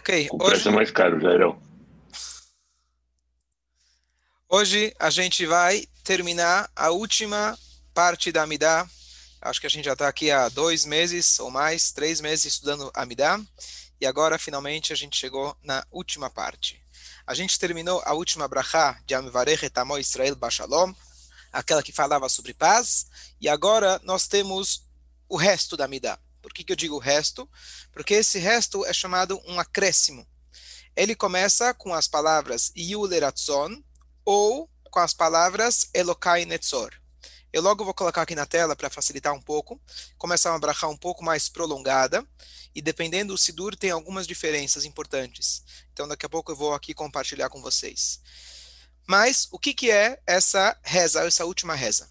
Ok. Preço é mais caro, Jairão. Hoje a gente vai terminar a última parte da Amidá. Acho que a gente já está aqui há dois meses ou mais, três meses estudando Amidá. E agora, finalmente, a gente chegou na última parte. A gente terminou a última brachá de Amivarech Etamo Israel Bashalom, aquela que falava sobre paz. E agora nós temos o resto da Amidá. Por que, que eu digo resto? Porque esse resto é chamado um acréscimo. Ele começa com as palavras Yuleratzon ou com as palavras Elokai Netzor. Eu logo vou colocar aqui na tela para facilitar um pouco. Começar uma brachá um pouco mais prolongada. E dependendo do Sidur, tem algumas diferenças importantes. Então, daqui a pouco eu vou aqui compartilhar com vocês. Mas, o que, que é essa reza, essa última reza?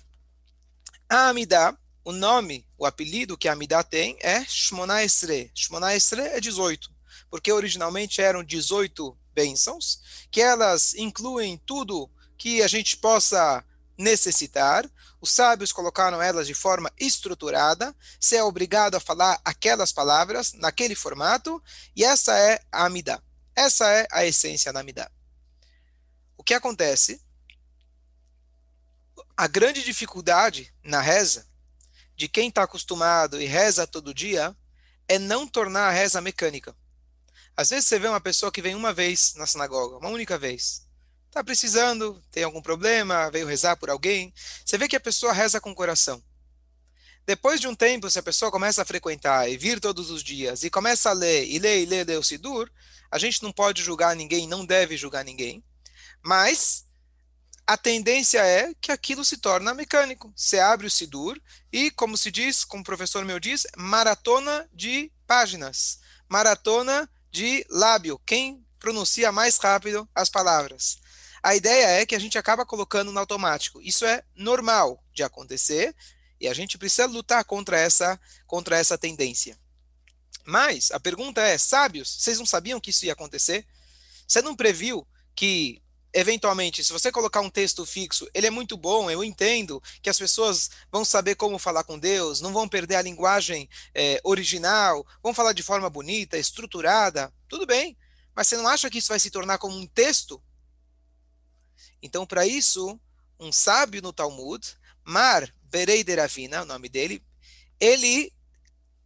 A Amidá o nome, o apelido que a Amidá tem é Shmona Esre. Shmona Esre é 18, porque originalmente eram 18 bênçãos, que elas incluem tudo que a gente possa necessitar. Os sábios colocaram elas de forma estruturada, você é obrigado a falar aquelas palavras naquele formato, e essa é a Amidá. Essa é a essência da Amidá. O que acontece? A grande dificuldade na reza de quem está acostumado e reza todo dia é não tornar a reza mecânica. Às vezes você vê uma pessoa que vem uma vez na sinagoga, uma única vez. Está precisando, tem algum problema, veio rezar por alguém. Você vê que a pessoa reza com o coração. Depois de um tempo, se a pessoa começa a frequentar e vir todos os dias e começa a ler e ler e ler, ler o Sidur, a gente não pode julgar ninguém, não deve julgar ninguém. Mas a tendência é que aquilo se torna mecânico. Você abre o Sidur e, como se diz, como o professor meu diz, maratona de páginas, maratona de lábio, quem pronuncia mais rápido as palavras. A ideia é que a gente acaba colocando no automático. Isso é normal de acontecer e a gente precisa lutar contra essa, contra essa tendência. Mas a pergunta é, sábios, vocês não sabiam que isso ia acontecer? Você não previu que eventualmente, se você colocar um texto fixo, ele é muito bom, eu entendo que as pessoas vão saber como falar com Deus, não vão perder a linguagem é, original, vão falar de forma bonita, estruturada, tudo bem, mas você não acha que isso vai se tornar como um texto? Então, para isso, um sábio no Talmud, Mar Berei Deravina, o nome dele, ele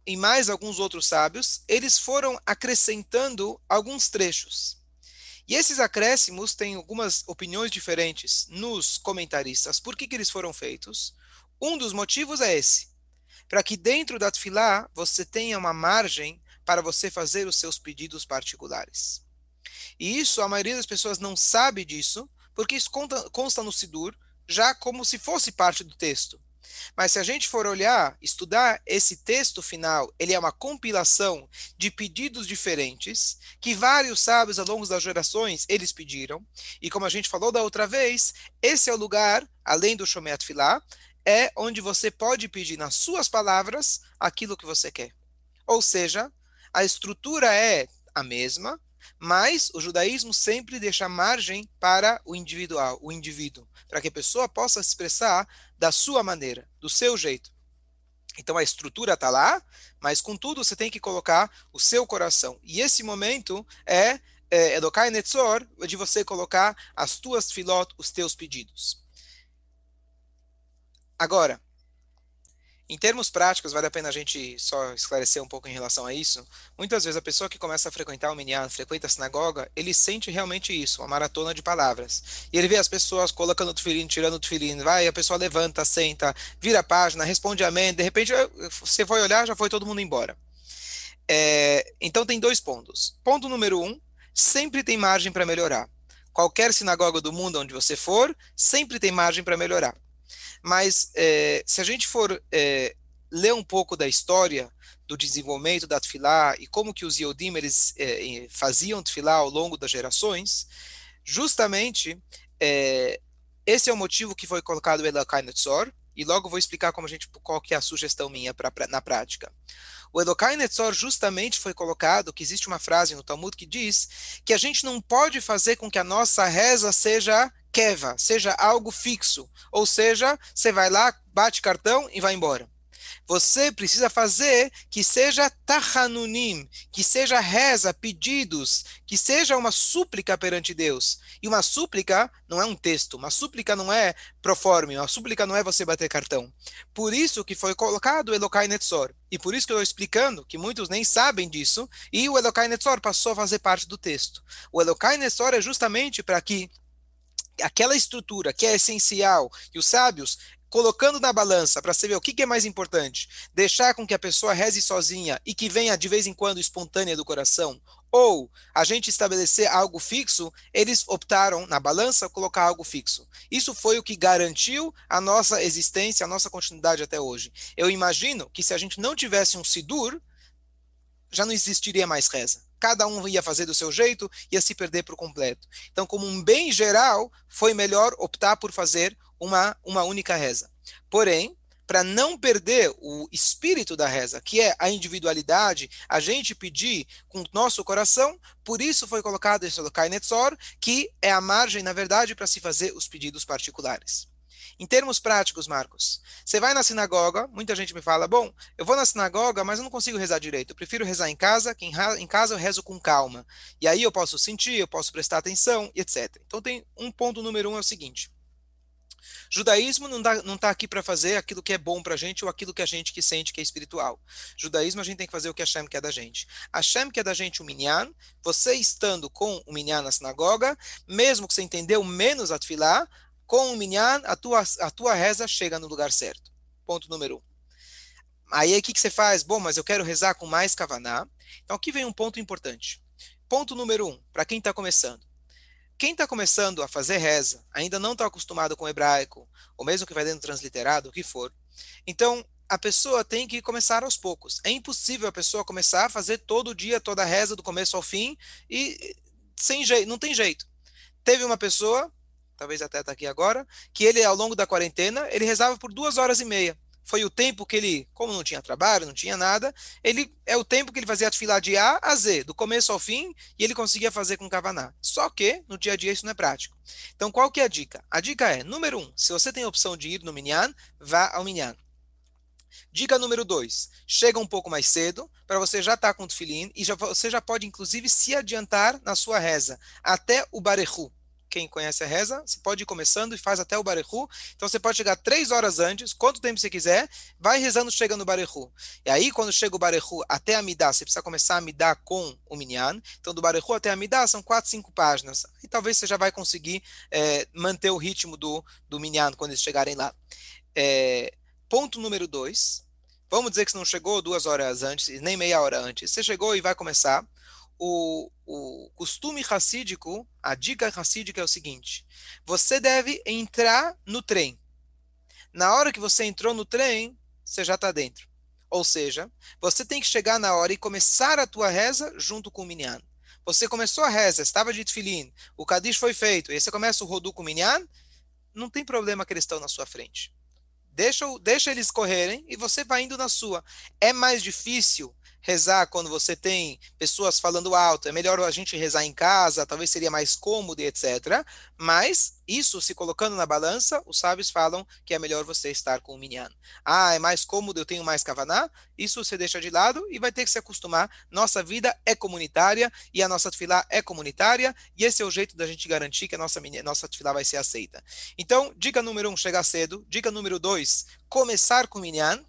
e mais alguns outros sábios, eles foram acrescentando alguns trechos. E esses acréscimos têm algumas opiniões diferentes nos comentaristas. Por que, que eles foram feitos? Um dos motivos é esse. Para que dentro da Tfilá você tenha uma margem para você fazer os seus pedidos particulares. E isso, a maioria das pessoas não sabe disso, porque isso consta, consta no Sidur já como se fosse parte do texto. Mas se a gente for olhar, estudar esse texto final, ele é uma compilação de pedidos diferentes que vários sábios ao longo das gerações eles pediram. E como a gente falou da outra vez, esse é o lugar, além do Shomet Filá, é onde você pode pedir nas suas palavras aquilo que você quer. Ou seja, a estrutura é a mesma, mas o judaísmo sempre deixa margem para o individual, o indivíduo, para que a pessoa possa se expressar da sua maneira, do seu jeito. Então a estrutura está lá, mas contudo você tem que colocar o seu coração. E esse momento é, é Elokai Netzor, de você colocar as tuas filot, os teus pedidos. Agora, em termos práticos, vale a pena a gente só esclarecer um pouco em relação a isso. Muitas vezes a pessoa que começa a frequentar o minyan, frequenta a sinagoga, ele sente realmente isso, uma maratona de palavras. E ele vê as pessoas colocando o tefilim, tirando o tefilim, vai, a pessoa levanta, senta, vira a página, responde amém, de repente você foi olhar, já foi todo mundo embora. É, então tem dois pontos. Ponto número um, sempre tem margem para melhorar. Qualquer sinagoga do mundo onde você for, sempre tem margem para melhorar. Mas é, se a gente for é, ler um pouco da história do desenvolvimento da Tfilá e como que os Yodim eles é, faziam Tfilá ao longo das gerações, justamente é, esse é o motivo que foi colocado Elokai Netzor, e logo vou explicar como a gente, qual que é a sugestão minha pra, pra na prática. O Elokai Netzor justamente foi colocado, que existe uma frase no Talmud que diz que a gente não pode fazer com que a nossa reza seja keva, seja algo fixo. Ou seja, você vai lá, bate cartão e vai embora. Você precisa fazer que seja tahanunim, que seja reza, pedidos, que seja uma súplica perante Deus. E uma súplica não é um texto, uma súplica não é proforme, uma súplica não é você bater cartão. Por isso que foi colocado Elokai Netzor. E por isso que eu estou explicando, que muitos nem sabem disso, e o Elokai Netzor passou a fazer parte do texto. O Elokai Netzor é justamente para que aquela estrutura que é essencial, e os sábios colocando na balança para saber o que, que, é mais importante, deixar com que a pessoa reze sozinha e que venha de vez em quando espontânea do coração, ou a gente estabelecer algo fixo, eles optaram na balança colocar algo fixo. Isso foi o que garantiu a nossa existência, a nossa continuidade até hoje. Eu imagino que se a gente não tivesse um Sidur, já não existiria mais reza. Cada um ia fazer do seu jeito, ia se perder por completo. Então, como um bem geral, foi melhor optar por fazer uma, uma única reza. Porém, para não perder o espírito da reza, que é a individualidade, a gente pedir com o nosso coração, por isso foi colocado esse Lokai Netzor, que é a margem, na verdade, para se fazer os pedidos particulares. Em termos práticos, Marcos, você vai na sinagoga, muita gente me fala, bom, eu vou na sinagoga, mas eu não consigo rezar direito, eu prefiro rezar em casa, que em casa eu rezo com calma. E aí eu posso sentir, eu posso prestar atenção, etc. Então tem um ponto número um, é o seguinte, Judaísmo não está tá aqui para fazer aquilo que é bom para a gente ou aquilo que a gente que sente que é espiritual. Judaísmo a gente tem que fazer o que Hashem quer da gente. Hashem quer da gente o minyan, você estando com o minyan na sinagoga, mesmo que você entendeu menos a com o minyan, a tua, a tua reza chega no lugar certo. Ponto número um. Aí o que, que você faz? Bom, mas eu quero rezar com mais kavaná. Então aqui vem um ponto importante. Ponto número um, para quem está começando. Quem está começando a fazer reza, ainda não está acostumado com hebraico, ou mesmo que vai dentro transliterado, o que for, então a pessoa tem que começar aos poucos. É impossível a pessoa começar a fazer todo dia, toda a reza, do começo ao fim, e sem jeito, não tem jeito. Teve uma pessoa, talvez até está aqui agora, que ele, ao longo da quarentena, ele rezava por duas horas e meia foi o tempo que ele, como não tinha trabalho, não tinha nada, ele é o tempo que ele fazia a fila de A a Z, do começo ao fim, e ele conseguia fazer com Kavaná. Só que, no dia a dia, isso não é prático. Então, qual que é a dica? A dica é, número um, se você tem a opção de ir no Minyan, vá ao Minyan. Dica número dois, chega um pouco mais cedo, para você já estar tá com o tefilim, e já, você já pode, inclusive, se adiantar na sua reza, até o Barehu quem conhece a reza, você pode ir começando e faz até o Barehu. Então você pode chegar três horas antes, quanto tempo você quiser, vai rezando, chega no Barehu. E aí, quando chega o Barehu até a Midá, você precisa começar a Midá com o Minyan. Então, do Barehu até a Midá são quatro, cinco páginas. E talvez você já vai conseguir é, manter o ritmo do, do Minyan quando eles chegarem lá. É, ponto número dois. Vamos dizer que você não chegou duas horas antes, nem meia hora antes. Você chegou e vai começar o, o costume racídico, a dica racídica é o seguinte: você deve entrar no trem. Na hora que você entrou no trem, você já está dentro. Ou seja, você tem que chegar na hora e começar a tua reza junto com o minyan. Você começou a reza, estava de tefilim, o kadish foi feito, e aí você começa o rodu com o minyan, não tem problema que eles estão na sua frente. Deixa, deixa eles correrem e você vai indo na sua. É mais difícil rezar quando você tem pessoas falando alto, é melhor a gente rezar em casa, talvez seria mais cômodo, etc. Mas isso se colocando na balança, os sábios falam que é melhor você estar com o minyan. Ah, é mais cômodo, eu tenho mais kavaná? Isso você deixa de lado e vai ter que se acostumar. Nossa vida é comunitária e a nossa tefilá é comunitária e esse é o jeito da gente garantir que a nossa, nossa tefilá vai ser aceita. Então, dica número um, chegar cedo. Dica número dois, começar com o minyan.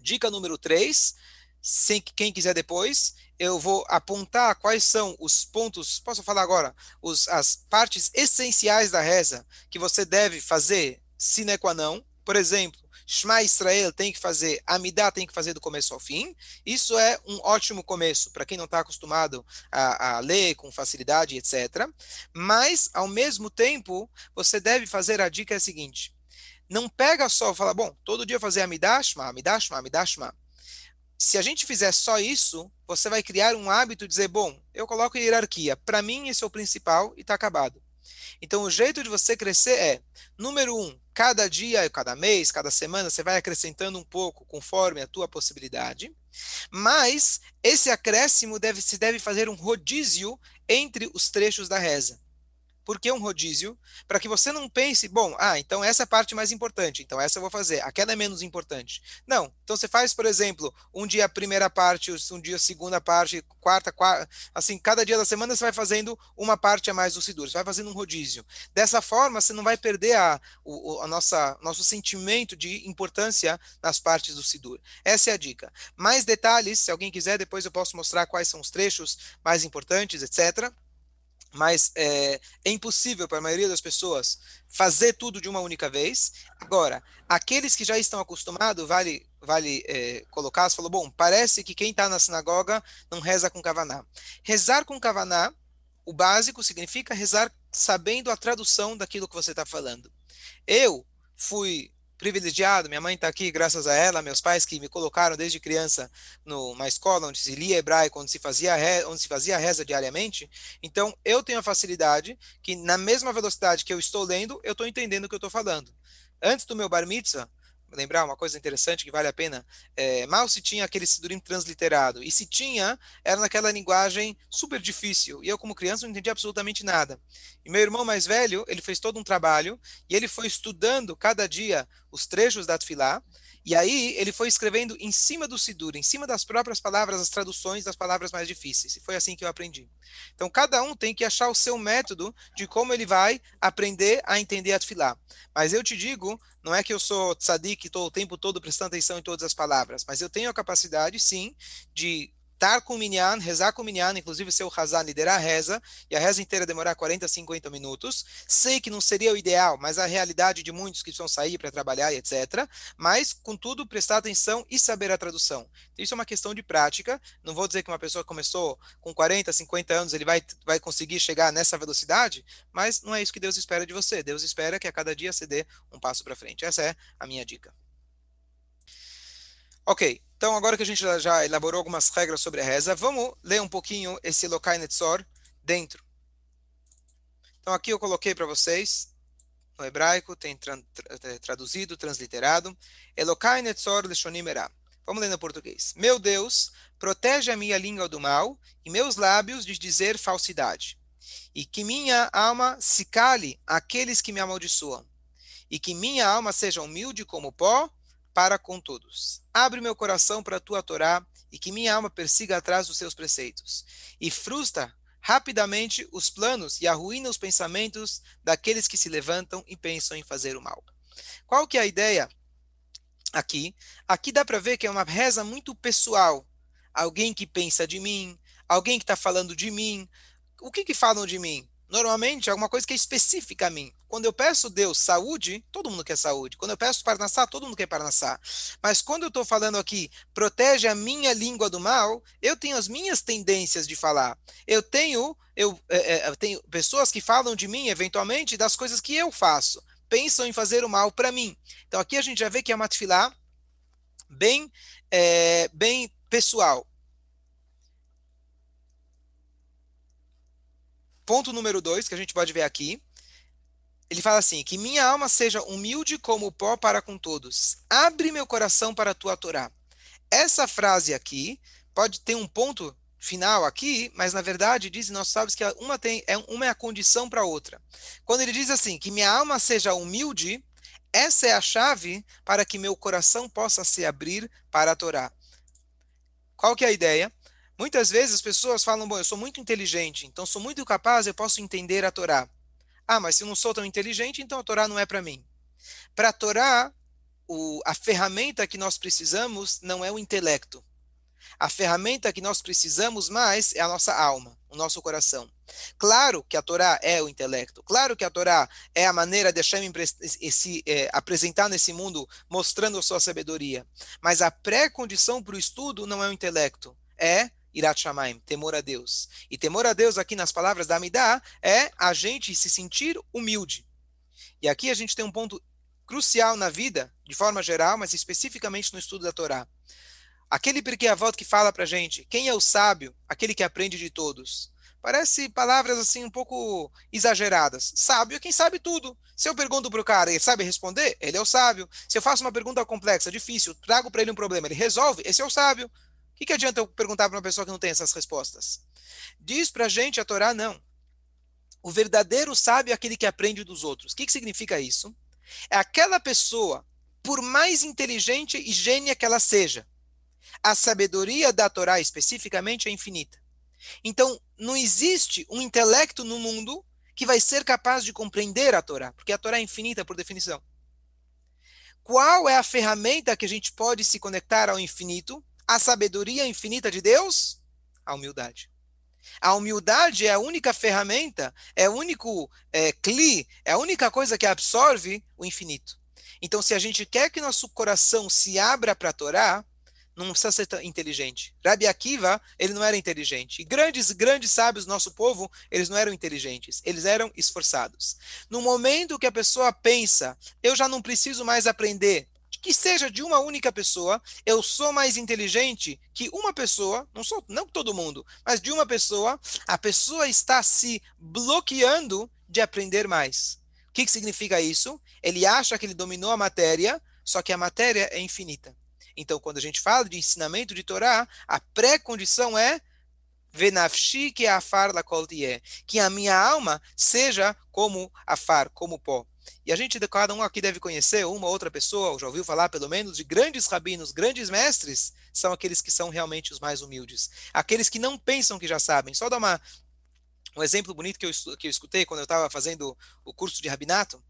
Dica número três, sem quem quiser depois, eu vou apontar quais são os pontos, posso falar agora, os, as partes essenciais da reza que você deve fazer sine qua non. Por exemplo, Shema Israel tem que fazer, Amidah tem que fazer do começo ao fim. Isso é um ótimo começo para quem não está acostumado a, a, ler com facilidade, etc. Mas, ao mesmo tempo, você deve fazer a dica é a seguinte: não pega só, fala, bom, todo dia fazer Shema, Amidah, Shema se a gente fizer só isso, você vai criar um hábito de dizer, bom, eu coloco hierarquia. Para mim, esse é o principal e está acabado. Então, o jeito de você crescer é, número um, cada dia, cada mês, cada semana, você vai acrescentando um pouco conforme a tua possibilidade. Mas esse acréscimo deve se deve fazer um rodízio entre os trechos da reza. Por que um rodízio? Para que você não pense, bom, ah, então essa é a parte mais importante, então essa eu vou fazer, aquela é menos importante. Não, então você faz, por exemplo, um dia a primeira parte, um dia a segunda parte, quarta, quarta, assim, cada dia da semana você vai fazendo uma parte a mais do Sidur, você vai fazendo um rodízio. Dessa forma, você não vai perder a, o, a nossa, nosso sentimento de importância nas partes do Sidur. Essa é a dica. Mais detalhes, se alguém quiser, depois eu posso mostrar quais são os trechos mais importantes, etc mas é, é, impossível para a maioria das pessoas fazer tudo de uma única vez. Agora, aqueles que já estão acostumados, vale, vale é, colocar, você falou, bom, parece que quem está na sinagoga não reza com kavaná. Rezar com kavaná, o básico significa rezar sabendo a tradução daquilo que você está falando. Eu fui privilegiado. Minha mãe está aqui, graças a ela, meus pais que me colocaram desde criança numa escola onde se lia hebraico, onde se fazia reza, onde se fazia reza diariamente. Então, eu tenho a facilidade que na mesma velocidade que eu estou lendo, eu estou entendendo o que eu estou falando. Antes do meu bar mitzvah, lembrar uma coisa interessante que vale a pena, é, mal se tinha aquele Sidurim transliterado, e se tinha, era naquela linguagem super difícil, e eu como criança não entendia absolutamente nada. E meu irmão mais velho, ele fez todo um trabalho, e ele foi estudando cada dia os trechos da Tfilá, e aí ele foi escrevendo em cima do Sidur, em cima das próprias palavras, as traduções das palavras mais difíceis. E foi assim que eu aprendi. Então cada um tem que achar o seu método de como ele vai aprender a entender a Tfilá. Mas eu te digo, não é que eu sou tzadik e estou o tempo todo prestando atenção em todas as palavras, mas eu tenho a capacidade, sim, de estar com o Minyan, rezar com o Minyan, inclusive ser o Hazan liderar a reza, e a reza inteira demorar 40, 50 minutos. Sei que não seria o ideal, mas a realidade de muitos que precisam sair para trabalhar e etc. Mas, contudo, prestar atenção e saber a tradução. Então, isso é uma questão de prática. Não vou dizer que uma pessoa começou com 40, 50 anos, ele vai, vai conseguir chegar nessa velocidade, mas não é isso que Deus espera de você. Deus espera que a cada dia você dê um passo para frente. Essa é a minha dica. Ok, então, agora que a gente já, elaborou algumas regras sobre a reza, vamos ler um pouquinho esse Lokai Netzor dentro. Então, aqui eu coloquei para vocês, no hebraico, tem tra traduzido, transliterado. Elokai Netzor Leshonim Era. Vamos ler no português. Meu Deus, protege a minha língua do mal e meus lábios de dizer falsidade. E que minha alma se cale àqueles que me amaldiçoam. E que minha alma seja humilde como pó para com todos. Abre meu coração para a tua Torá e que minha alma persiga atrás dos seus preceitos. E frustra rapidamente os planos e arruína os pensamentos daqueles que se levantam e pensam em fazer o mal. Qual que é a ideia aqui? Aqui dá para ver que é uma reza muito pessoal. Alguém que pensa de mim, alguém que está falando de mim. O que, que falam de mim? Normalmente alguma coisa que é específica a mim. Quando eu peço Deus saúde, todo mundo quer saúde. Quando eu peço Parnassá, todo mundo quer Parnassá. Mas quando eu estou falando aqui, protege a minha língua do mal, eu tenho as minhas tendências de falar. Eu tenho, eu, é, é, eu tenho pessoas que falam de mim, eventualmente, das coisas que eu faço. Pensam em fazer o mal para mim. Então aqui a gente já vê que é uma tefilá bem, é, bem pessoal. ponto número dois, que a gente pode ver aqui, ele fala assim: que minha alma seja humilde como o pó para com todos. Abre meu coração para a tua Torá. Essa frase aqui pode ter um ponto final aqui, mas na verdade diz nós sabemos que uma tem é uma é a condição para a outra. Quando ele diz assim que minha alma seja humilde, essa é a chave para que meu coração possa se abrir para a Torá. Qual que é a ideia? Muitas vezes as pessoas falam, bom, eu sou muito inteligente, então sou muito capaz, eu posso entender a Torá. Ah, mas se eu não sou tão inteligente, então a Torá não é para mim. Para a Torá, o, a ferramenta que nós precisamos não é o intelecto. A ferramenta que nós precisamos mais é a nossa alma, o nosso coração. Claro que a Torá é o intelecto, claro que a Torá é a maneira de Hashem se é, apresentar nesse mundo mostrando a sua sabedoria. Mas a pré-condição para o estudo não é o intelecto, é Irat Shamaim, temor a Deus. E temor a Deus, aqui nas palavras da Amidá, é a gente se sentir humilde. E aqui a gente tem um ponto crucial na vida, de forma geral, mas especificamente no estudo da Torá. Aquele a volta que fala pra gente, quem é o sábio? Aquele que aprende de todos. Parece palavras assim um pouco exageradas. Sábio é quem sabe tudo. Se eu pergunto para o cara, ele sabe responder? Ele é o sábio. Se eu faço uma pergunta complexa, difícil, trago para ele um problema, ele resolve? Esse é o sábio que, que adianta eu perguntar para uma pessoa que não tem essas respostas? Diz para a gente a Torá, não. O verdadeiro sábio é aquele que aprende dos outros. O que, que significa isso? É aquela pessoa, por mais inteligente e gênia que ela seja, a sabedoria da Torá especificamente é infinita. Então, não existe um intelecto no mundo que vai ser capaz de compreender a Torá, porque a Torá é infinita por definição. Qual é a ferramenta que a gente pode se conectar ao infinito? A sabedoria infinita de Deus? A humildade. A humildade é a única ferramenta, é o único é, cli, é a única coisa que absorve o infinito. Então, se a gente quer que nosso coração se abra para a Torá, não precisa ser inteligente. Rabi Akiva, ele não era inteligente. E grandes, grandes sábios do nosso povo, eles não eram inteligentes, eles eram esforçados. No momento que a pessoa pensa, eu já não preciso mais aprender, que seja de uma única pessoa, eu sou mais inteligente que uma pessoa, não sou, não todo mundo, mas de uma pessoa, a pessoa está se bloqueando de aprender mais. O que, que significa isso? Ele acha que ele dominou a matéria, só que a matéria é infinita. Então, quando a gente fala de ensinamento de Torá, a pré-condição é Venafshi que afar la que a minha alma seja como afar, como pó. E a gente, cada um aqui deve conhecer uma outra pessoa, ou já ouviu falar pelo menos, de grandes rabinos, grandes mestres, são aqueles que são realmente os mais humildes. Aqueles que não pensam que já sabem. Só dar uma, um exemplo bonito que eu, que eu escutei quando eu estava fazendo o curso de rabinato.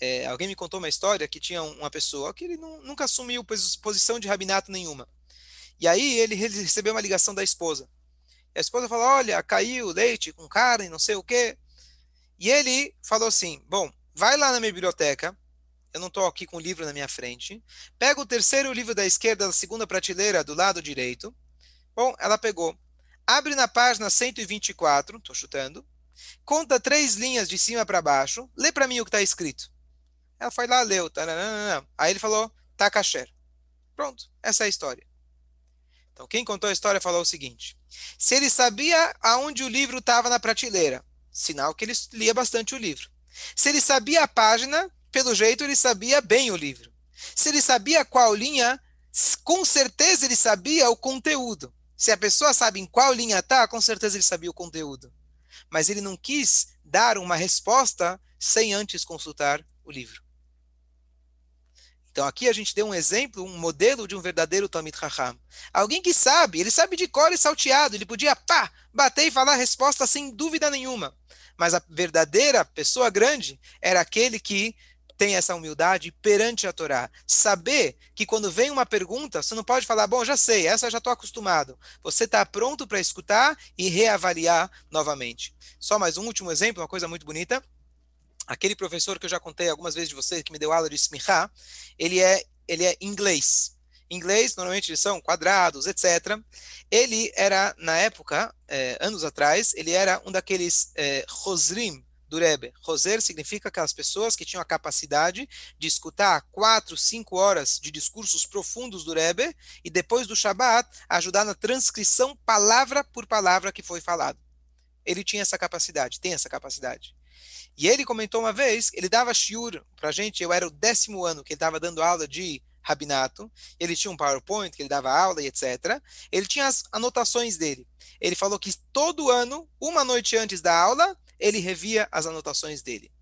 É, alguém me contou uma história que tinha uma pessoa que ele não, nunca assumiu posição de rabinato nenhuma. E aí ele recebeu uma ligação da esposa. E a esposa falou: Olha, caiu leite com carne, não sei o quê. E ele falou assim: Bom, vai lá na minha biblioteca. Eu não estou aqui com o livro na minha frente. Pega o terceiro livro da esquerda, da segunda prateleira, do lado direito. Bom, ela pegou. Abre na página 124, estou chutando. Conta três linhas de cima para baixo. Lê para mim o que está escrito. Ela foi lá, leu. Taranana. Aí ele falou, tá kasher. Pronto, essa é a história. Então, quem contou a história falou o seguinte: se ele sabia aonde o livro estava na prateleira, sinal que ele lia bastante o livro. Se ele sabia a página, pelo jeito ele sabia bem o livro. Se ele sabia qual linha, com certeza ele sabia o conteúdo. Se a pessoa sabe em qual linha está, com certeza ele sabia o conteúdo. Mas ele não quis dar uma resposta sem antes consultar o livro. Então aqui a gente deu um exemplo, um modelo de um verdadeiro Talmid Raham. Alguém que sabe, ele sabe de cor e salteado, ele podia pá, bater e falar a resposta sem dúvida nenhuma. Mas a verdadeira pessoa grande era aquele que tem essa humildade perante a Torá. Saber que quando vem uma pergunta, você não pode falar, bom, já sei, essa já estou acostumado. Você está pronto para escutar e reavaliar novamente. Só mais um último exemplo, uma coisa muito bonita aquele professor que eu já contei algumas vezes de vocês, que me deu aula de Smichá, ele é, ele é inglês. Inglês, normalmente são quadrados, etc. Ele era, na época, é, anos atrás, ele era um daqueles é, Rosrim do Rebbe. Roser significa aquelas pessoas que tinham a capacidade de escutar quatro, cinco horas de discursos profundos do Rebbe e depois do Shabat ajudar na transcrição palavra por palavra que foi falado. Ele tinha essa capacidade, tem essa capacidade. E ele comentou uma vez, ele dava shiur para gente, eu era o décimo ano que ele estava dando aula de rabinato, ele tinha um PowerPoint que ele dava aula e etc. Ele tinha as anotações dele. Ele falou que todo ano, uma noite antes da aula, ele revia as anotações dele.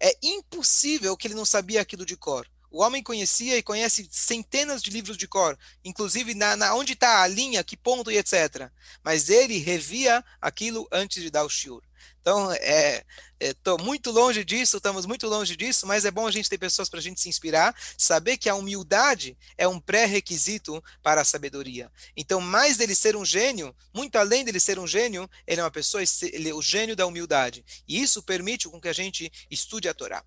É impossível que ele não sabia aquilo de cor. O homem conhecia e conhece centenas de livros de cor, inclusive na, na onde está a linha, que ponto e etc. Mas ele revia aquilo antes de dar o shiur. Então, é, estou é, muito longe disso, estamos muito longe disso, mas é bom a gente ter pessoas para a gente se inspirar, saber que a humildade é um pré-requisito para a sabedoria. Então, mais dele ser um gênio, muito além dele ser um gênio, ele é uma pessoa, ele é o gênio da humildade. E isso permite com que a gente estude a Torá.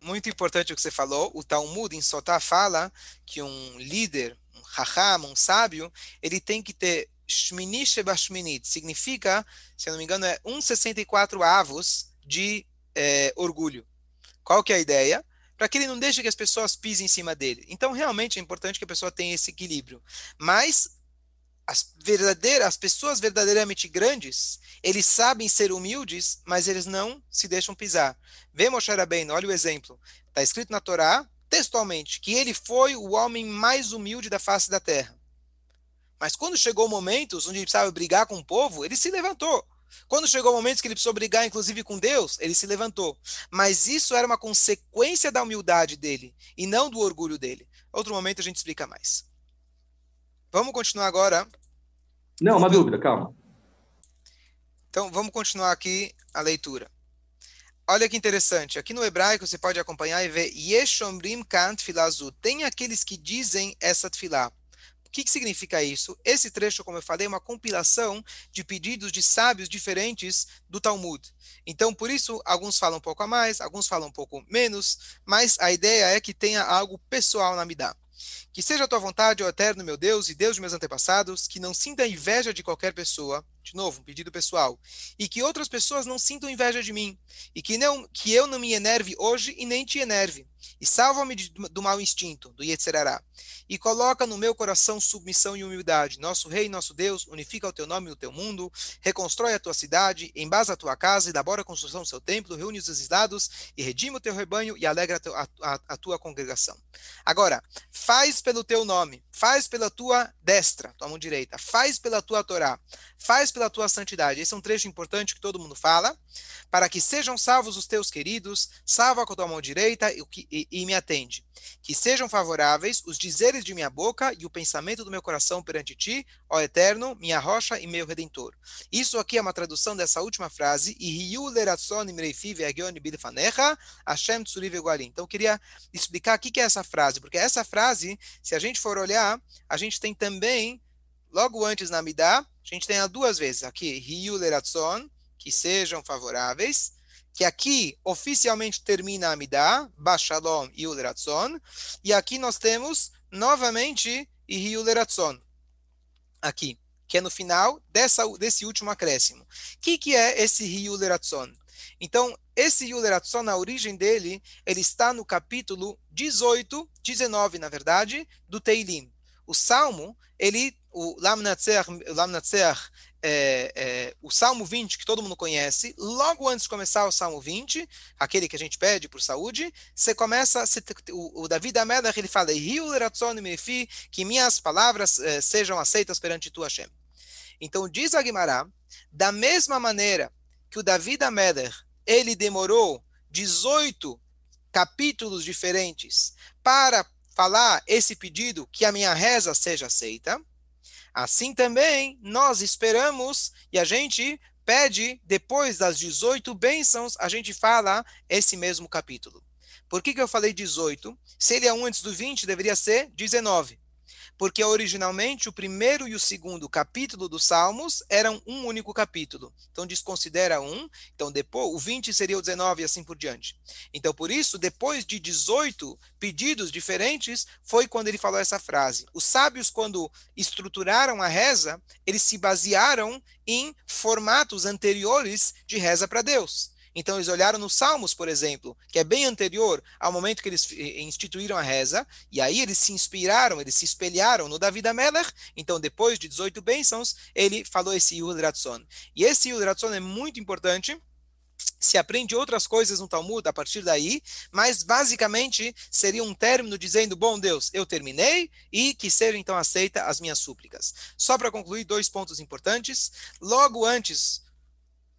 Muito importante o que você falou, o Talmud em Sotá fala que um líder, um raham, um sábio, ele tem que ter Shmini Shebashminit significa, se eu não me engano, é 1,64 avos de é, orgulho. Qual que é a ideia? Para que ele não deixe que as pessoas pisem em cima dele. Então, realmente é importante que a pessoa tenha esse equilíbrio. Mas as verdadeiras, as pessoas verdadeiramente grandes, eles sabem ser humildes, mas eles não se deixam pisar. Vê Moshe Rabbeinu, olha o exemplo. Está escrito na Torá, textualmente, que ele foi o homem mais humilde da face da terra. Mas quando chegou momentos onde ele precisava brigar com o povo, ele se levantou. Quando chegou o momento que ele precisou brigar, inclusive com Deus, ele se levantou. Mas isso era uma consequência da humildade dele e não do orgulho dele. Outro momento a gente explica mais. Vamos continuar agora. Não, uma dúvida, calma. Então, vamos continuar aqui a leitura. Olha que interessante. Aqui no hebraico você pode acompanhar e ver Yeshomrim Kant Filazu. Tem aqueles que dizem essa tefilá. O que, que, significa isso? Esse trecho, como eu falei, é uma compilação de pedidos de sábios diferentes do Talmud. Então, por isso, alguns falam um pouco a mais, alguns falam um pouco menos, mas a ideia é que tenha algo pessoal na Midah. Que seja a tua vontade, ó eterno meu Deus e Deus de meus antepassados, que não sinta inveja de qualquer pessoa, de novo, um pedido pessoal, e que outras pessoas não sintam inveja de mim, e que, não, que eu não me enerve hoje e nem te enerve, e salva-me do mau instinto, do Yetzerará, e coloca no meu coração submissão e humildade. Nosso Rei, nosso Deus, unifica o teu nome no teu mundo, reconstrói a tua cidade, embasa a tua casa, elabora a construção do seu templo, reúne os exilados, e redima o teu rebanho, e alegra a, a, a tua congregação. Agora, faz pelo teu nome, faz pela tua destra, tua mão direita, faz pela tua Torá, faz pela tua santidade. Esse é um trecho importante que todo mundo fala, para que sejam salvos os teus queridos, salva com a tua mão direita e, e, e me atende. Que sejam favoráveis os dizeres de minha boca e o pensamento do meu coração perante ti, ó Eterno, minha rocha e meu redentor. Isso aqui é uma tradução dessa última frase, Então eu queria explicar o que é essa frase, porque essa frase, se a gente for olhar, a gente tem também, logo antes na Midah, a gente tem duas vezes aqui, Hiu Leratson, que sejam favoráveis, que aqui oficialmente termina a Midah, Bashalom e Uleratzon, e aqui nós temos novamente Ihiuleratzon, aqui, que é no final dessa, desse último acréscimo. O que, que é esse Hiuleratzon? Então, esse Yuleratzon, na origem dele, ele está no capítulo 18, 19, na verdade, do Teilim. O Salmo, ele, o Lamnatzer, é, é, o Salmo 20, que todo mundo conhece, logo antes de começar o Salmo 20, aquele que a gente pede por saúde, você começa, o, o Davi da Melech, ele fala, que minhas palavras é, sejam aceitas perante tu, Hashem. Então, diz a Guimará, da mesma maneira que o Davi da Melech, ele demorou 18 capítulos diferentes para falar esse pedido, que a minha reza seja aceita, Assim também nós esperamos e a gente pede, depois das 18 bênçãos, a gente fala esse mesmo capítulo. Por que, que eu falei 18? Se ele é um antes do 20, deveria ser 19 porque originalmente o primeiro e o segundo capítulo dos Salmos eram um único capítulo. Então desconsidera um, então depois o 20 seria o 19 e assim por diante. Então por isso, depois de 18 pedidos diferentes, foi quando ele falou essa frase. Os sábios quando estruturaram a reza, eles se basearam em formatos anteriores de reza para Deus. Então eles olharam nos Salmos, por exemplo, que é bem anterior ao momento que eles instituíram a reza, e aí eles se inspiraram, eles se espelharam no Davi da Melech, então depois de 18 bênçãos, ele falou esse Yud Ratson. E esse Yud Ratson é muito importante, se aprende outras coisas no Talmud a partir daí, mas basicamente seria um término dizendo: Bom Deus, eu terminei e que seja então aceita as minhas súplicas. Só para concluir, dois pontos importantes. Logo antes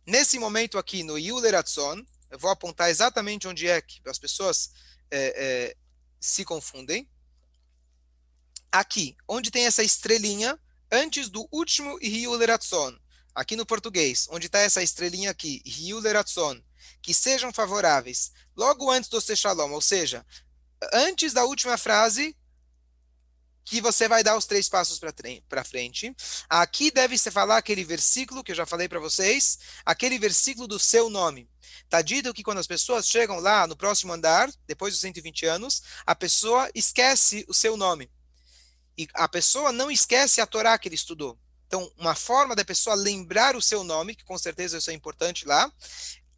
Nesse momento aqui, no Yuleratson, eu vou apontar exatamente onde é que as pessoas é, é, se confundem. Aqui, onde tem essa estrelinha, antes do último Yuleratson. Aqui no português, onde está essa estrelinha aqui, Yuleratson, que sejam favoráveis. Logo antes do Sechalom, ou seja, antes da última frase, que você vai dar os três passos para frente. Aqui deve se falar aquele versículo que eu já falei para vocês, aquele versículo do seu nome. Está dito que quando as pessoas chegam lá no próximo andar, depois dos 120 anos, a pessoa esquece o seu nome. E a pessoa não esquece a Torá que ele estudou. Então, uma forma da pessoa lembrar o seu nome, que com certeza isso é importante lá,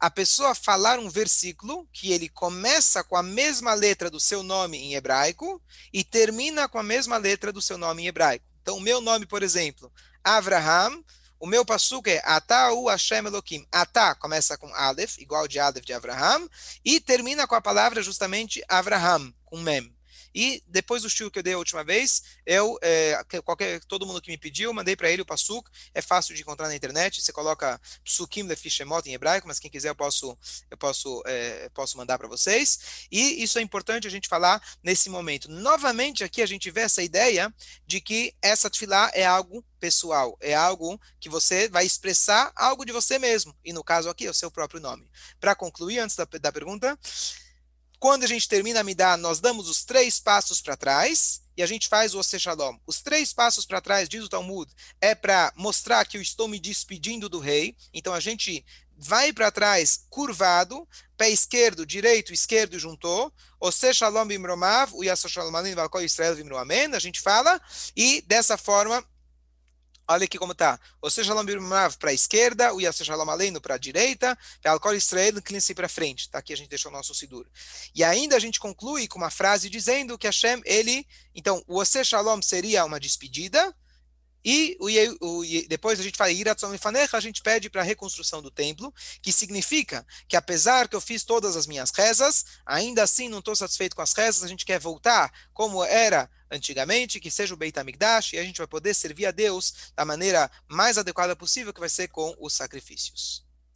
a pessoa falar um versículo que ele começa com a mesma letra do seu nome em hebraico e termina com a mesma letra do seu nome em hebraico. Então, o meu nome, por exemplo, Avraham, o meu passuco é Atau Hashem Elohim. Ata começa com Aleph, igual de Aleph de Avraham, e termina com a palavra justamente Avraham, com Mem. E depois do show que eu dei a última vez, eu, é, qualquer, todo mundo que me pediu, mandei para ele o Pasuk. É fácil de encontrar na internet. Você coloca Psukim Lefi em hebraico, mas quem quiser eu posso, eu posso, é, posso mandar para vocês. E isso é importante a gente falar nesse momento. Novamente, aqui a gente vê essa ideia de que essa tefilá é algo pessoal, é algo que você vai expressar algo de você mesmo, e no caso aqui é o seu próprio nome. Para concluir, antes da, da pergunta, quando a gente termina a Midah, nós damos os três passos para trás e a gente faz o Ose Shalom. Os três passos para trás, diz o Talmud, é para mostrar que eu estou me despedindo do rei. Então a gente vai para trás curvado, pé esquerdo, direito, esquerdo juntou. Ose Shalom Bimromav, o Yasa Shalom Israel Bimroamen. A gente fala e dessa forma Olha aqui como está. O Shalom Birmav para a esquerda, o Yasser Shalom Aleino para a direita, o Alcool Israel Clincy para frente. Tá aqui a gente deixou o nosso Sidur. E ainda a gente conclui com uma frase dizendo que Hashem, ele. Então, o Ose Shalom seria uma despedida, e o, o, depois a gente fala Iratzon Fanecha, a gente pede para a reconstrução do templo, que significa que apesar que eu fiz todas as minhas rezas, ainda assim não estou satisfeito com as rezas, a gente quer voltar como era antigamente, que seja o Beit HaMikdash, e a gente vai poder servir a Deus da maneira mais adequada possível, que vai ser com os sacrifícios.